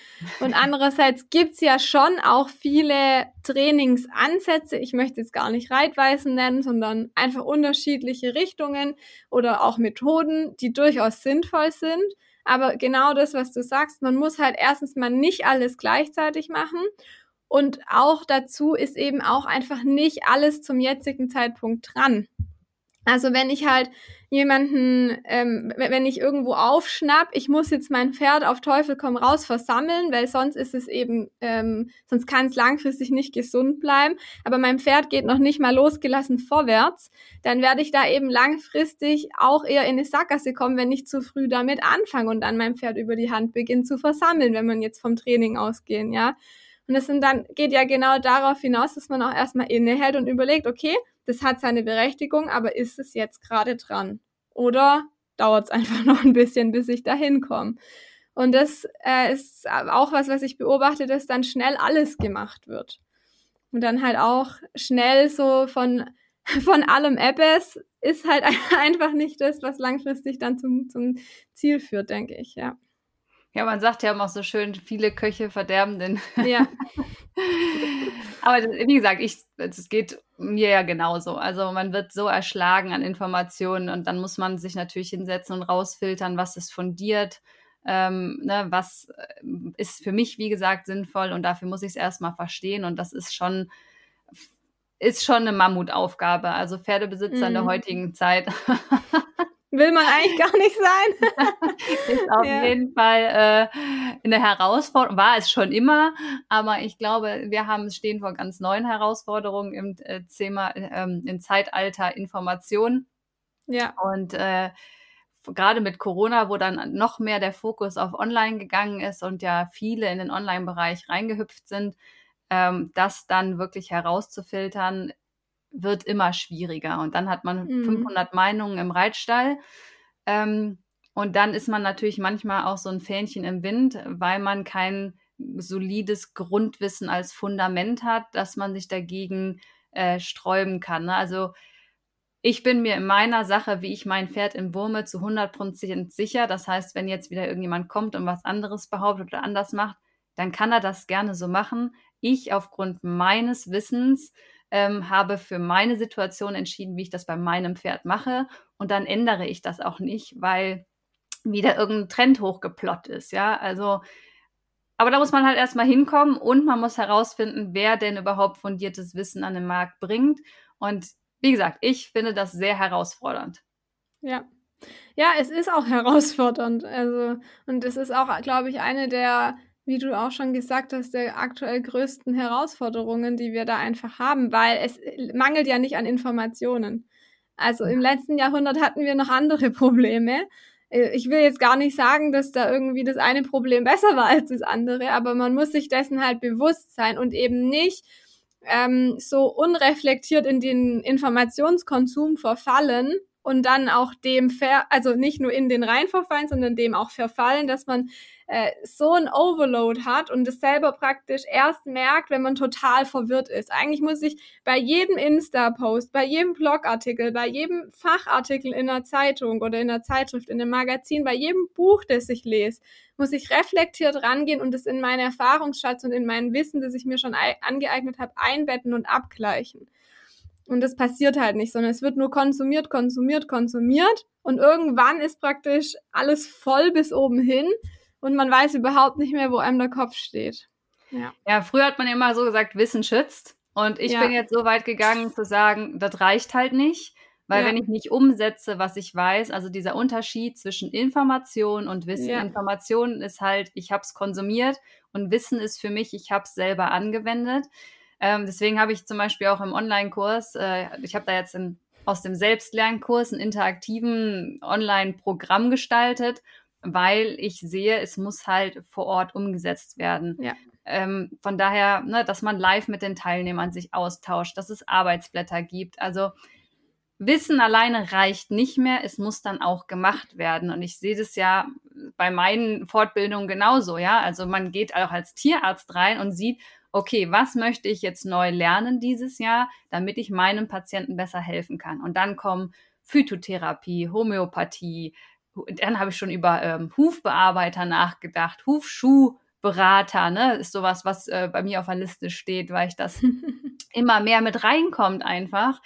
Und andererseits gibt's ja schon auch viele Trainingsansätze, ich möchte jetzt gar nicht Reitweisen nennen, sondern einfach unterschiedliche Richtungen oder auch Methoden, die durchaus sinnvoll sind. Aber genau das, was du sagst, man muss halt erstens mal nicht alles gleichzeitig machen. Und auch dazu ist eben auch einfach nicht alles zum jetzigen Zeitpunkt dran. Also wenn ich halt jemanden, ähm, wenn ich irgendwo aufschnapp, ich muss jetzt mein Pferd auf Teufel komm raus versammeln, weil sonst ist es eben, ähm, sonst kann es langfristig nicht gesund bleiben. Aber mein Pferd geht noch nicht mal losgelassen vorwärts, dann werde ich da eben langfristig auch eher in eine Sackgasse kommen, wenn ich zu früh damit anfange und dann mein Pferd über die Hand beginnt zu versammeln, wenn man jetzt vom Training ausgehen, ja. Und es sind dann, geht ja genau darauf hinaus, dass man auch erstmal innehält und überlegt, okay, das hat seine Berechtigung, aber ist es jetzt gerade dran? Oder dauert es einfach noch ein bisschen, bis ich da hinkomme? Und das äh, ist auch was, was ich beobachte, dass dann schnell alles gemacht wird. Und dann halt auch schnell so von, von allem Appes ist halt einfach nicht das, was langfristig dann zum, zum Ziel führt, denke ich, ja. Ja, man sagt ja immer so schön, viele Köche verderben den. Ja. Aber wie gesagt, ich, es geht mir ja genauso. Also man wird so erschlagen an Informationen und dann muss man sich natürlich hinsetzen und rausfiltern, was ist fundiert, ähm, ne, was äh, ist für mich, wie gesagt, sinnvoll und dafür muss ich es erstmal verstehen und das ist schon, ist schon eine Mammutaufgabe. Also Pferdebesitzer mhm. in der mhm. heutigen Zeit Will man eigentlich gar nicht sein. ist auf ja. jeden Fall äh, eine Herausforderung, war es schon immer, aber ich glaube, wir haben stehen vor ganz neuen Herausforderungen im äh, Thema, äh, im Zeitalter Information. Ja. Und äh, gerade mit Corona, wo dann noch mehr der Fokus auf Online gegangen ist und ja viele in den Online-Bereich reingehüpft sind, ähm, das dann wirklich herauszufiltern, wird immer schwieriger. Und dann hat man mhm. 500 Meinungen im Reitstall. Ähm, und dann ist man natürlich manchmal auch so ein Fähnchen im Wind, weil man kein solides Grundwissen als Fundament hat, dass man sich dagegen äh, sträuben kann. Ne? Also ich bin mir in meiner Sache, wie ich mein Pferd im Wurme zu 100% sicher. Das heißt, wenn jetzt wieder irgendjemand kommt und was anderes behauptet oder anders macht, dann kann er das gerne so machen. Ich aufgrund meines Wissens ähm, habe für meine Situation entschieden, wie ich das bei meinem Pferd mache. Und dann ändere ich das auch nicht, weil wieder irgendein Trend hochgeplott ist. Ja, also, aber da muss man halt erstmal hinkommen und man muss herausfinden, wer denn überhaupt fundiertes Wissen an den Markt bringt. Und wie gesagt, ich finde das sehr herausfordernd. Ja. Ja, es ist auch herausfordernd. Also, und es ist auch, glaube ich, eine der wie du auch schon gesagt hast, der aktuell größten Herausforderungen, die wir da einfach haben, weil es mangelt ja nicht an Informationen. Also im letzten Jahrhundert hatten wir noch andere Probleme. Äh, ich will jetzt gar nicht sagen, dass da irgendwie das eine Problem besser war als das andere, aber man muss sich dessen halt bewusst sein und eben nicht ähm, so unreflektiert in den Informationskonsum verfallen und dann auch dem ver also nicht nur in den rein verfallen, sondern dem auch verfallen, dass man äh, so ein Overload hat und es selber praktisch erst merkt, wenn man total verwirrt ist. Eigentlich muss ich bei jedem Insta-Post, bei jedem Blogartikel, bei jedem Fachartikel in der Zeitung oder in der Zeitschrift, in einem Magazin, bei jedem Buch, das ich lese, muss ich reflektiert rangehen und es in meinen Erfahrungsschatz und in mein Wissen, das ich mir schon angeeignet habe, einbetten und abgleichen. Und das passiert halt nicht, sondern es wird nur konsumiert, konsumiert, konsumiert. Und irgendwann ist praktisch alles voll bis oben hin und man weiß überhaupt nicht mehr, wo einem der Kopf steht. Ja. ja, früher hat man immer so gesagt, Wissen schützt. Und ich Ja. bin jetzt so weit gegangen zu sagen, das reicht halt nicht, weil Ja. wenn ich nicht umsetze, was ich weiß, also dieser Unterschied zwischen Information und Wissen. Ja. Information ist halt, ich habe es konsumiert und Wissen ist für mich, ich habe es selber angewendet. Ähm, deswegen habe ich zum Beispiel auch im Online-Kurs, äh, ich habe da jetzt in, aus dem Selbstlernkurs einen interaktiven Online-Programm gestaltet, weil ich sehe, es muss halt vor Ort umgesetzt werden. Ja. Ähm, von daher, ne, dass man live mit den Teilnehmern sich austauscht, dass es Arbeitsblätter gibt. Also Wissen alleine reicht nicht mehr, es muss dann auch gemacht werden. Und ich sehe das ja bei meinen Fortbildungen genauso, ja. Also man geht auch als Tierarzt rein und sieht, okay, was möchte ich jetzt neu lernen dieses Jahr, damit ich meinem Patienten besser helfen kann. Und dann kommen Phytotherapie, Homöopathie, dann habe ich schon über ähm, Hufbearbeiter nachgedacht, Hufschuhberater, ne, ist sowas, was äh, bei mir auf der Liste steht, weil ich das immer mehr mit reinkommt einfach.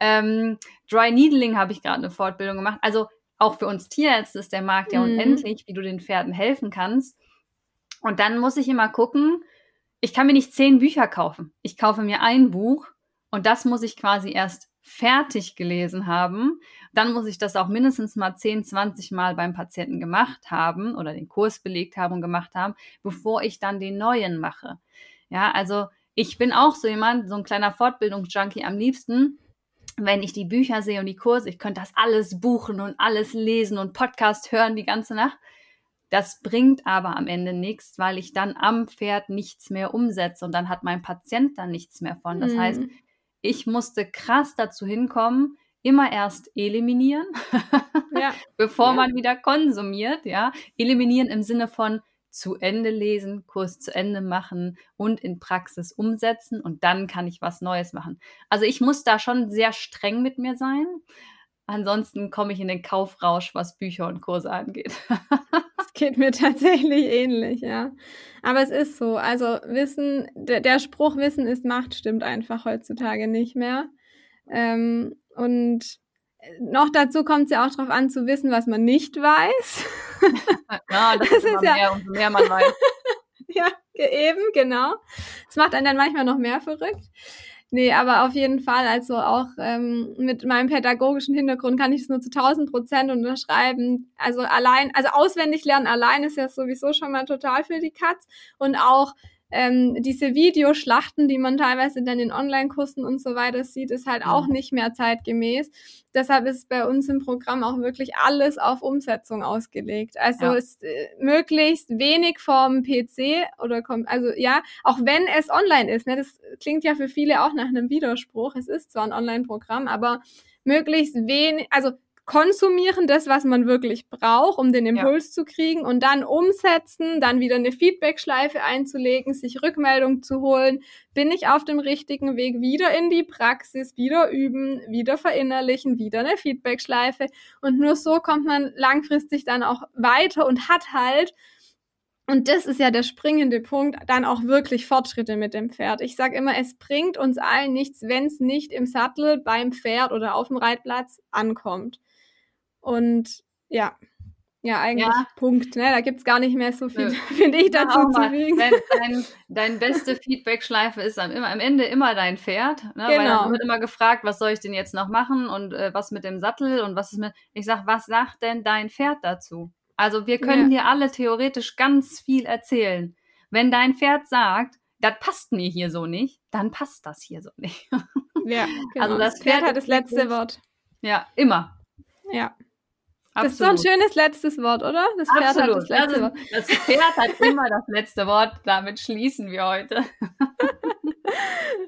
Ähm, Dry Needling habe ich gerade eine Fortbildung gemacht. Also auch für uns Tierärzte ist der Markt ja Mhm. unendlich, wie du den Pferden helfen kannst. Und dann muss ich immer gucken, ich kann mir nicht zehn Bücher kaufen. Ich kaufe mir ein Buch und das muss ich quasi erst fertig gelesen haben. Dann muss ich das auch mindestens mal 10, 20 Mal beim Patienten gemacht haben oder den Kurs belegt haben und gemacht haben, bevor ich dann den neuen mache. Ja, also ich bin auch so jemand, so ein kleiner Fortbildungsjunkie am liebsten. Wenn ich die Bücher sehe und die Kurse, ich könnte das alles buchen und alles lesen und Podcast hören die ganze Nacht. Das bringt aber am Ende nichts, weil ich dann am Pferd nichts mehr umsetze und dann hat mein Patient dann nichts mehr von. Das Mhm. heißt, ich musste krass dazu hinkommen, immer erst eliminieren, ja. bevor Ja. man wieder konsumiert, ja. Eliminieren im Sinne von zu Ende lesen, Kurs zu Ende machen und in Praxis umsetzen und dann kann ich was Neues machen. Also ich muss da schon sehr streng mit mir sein. Ansonsten komme ich in den Kaufrausch, was Bücher und Kurse angeht. Geht mir tatsächlich ähnlich, ja. Aber es ist so. Also Wissen, der, der Spruch Wissen ist Macht stimmt einfach heutzutage nicht mehr. Ähm, und noch dazu kommt es ja auch darauf an zu wissen, was man nicht weiß. ja, das, Das ist ist ja- mehr, umso mehr man weiß. ja, eben, genau. Das macht einen dann manchmal noch mehr verrückt. Nee, aber auf jeden Fall, also auch ähm, mit meinem pädagogischen Hintergrund kann ich es nur zu 1000 Prozent unterschreiben. Also allein, also auswendig lernen allein ist ja sowieso schon mal total für die Katz. Und auch ähm, diese Videoschlachten, die man teilweise dann in Online-Kursen und so weiter sieht, ist halt auch nicht mehr zeitgemäß. Deshalb ist bei uns im Programm auch wirklich alles auf Umsetzung ausgelegt. Also Ja. ist äh, möglichst wenig vom PC oder kommt, also ja, auch wenn es online ist, ne, das klingt ja für viele auch nach einem Widerspruch. Es ist zwar ein Online-Programm, aber möglichst wenig, also konsumieren das, was man wirklich braucht, um den Impuls zu kriegen und dann umsetzen, dann wieder eine Feedback-Schleife einzulegen, sich Rückmeldung zu holen. Bin ich auf dem richtigen Weg? Wieder in die Praxis, wieder üben, wieder verinnerlichen, wieder eine Feedback-Schleife. Und nur so kommt man langfristig dann auch weiter und hat halt und das ist ja der springende Punkt, dann auch wirklich Fortschritte mit dem Pferd. Ich sage immer, es bringt uns allen nichts, wenn es nicht im Sattel, beim Pferd oder auf dem Reitplatz ankommt. Und ja, ja, eigentlich Ja. Punkt. Ne? Da gibt's gar nicht mehr so viel, finde ich, Ja, dazu auch zu fügen. Wenn dein, dein beste Feedback-Schleife ist am, am Ende immer dein Pferd. Ne? Weil Genau. dann wird immer gefragt, was soll ich denn jetzt noch machen und äh, was mit dem Sattel und was ist mit. Ich sag, was sagt denn dein Pferd dazu? Also wir können dir alle theoretisch ganz viel erzählen. Wenn dein Pferd sagt, das passt mir hier so nicht, dann passt das hier so nicht. Ja, genau. Also das das Pferd Pferd hat das letzte Wort. ja, immer. Ja. Absolut. Das ist so ein schönes letztes Wort, oder? Das Pferd Absolut. hat das letzte Wort. Das, das Pferd hat immer das letzte Wort. Damit schließen wir heute.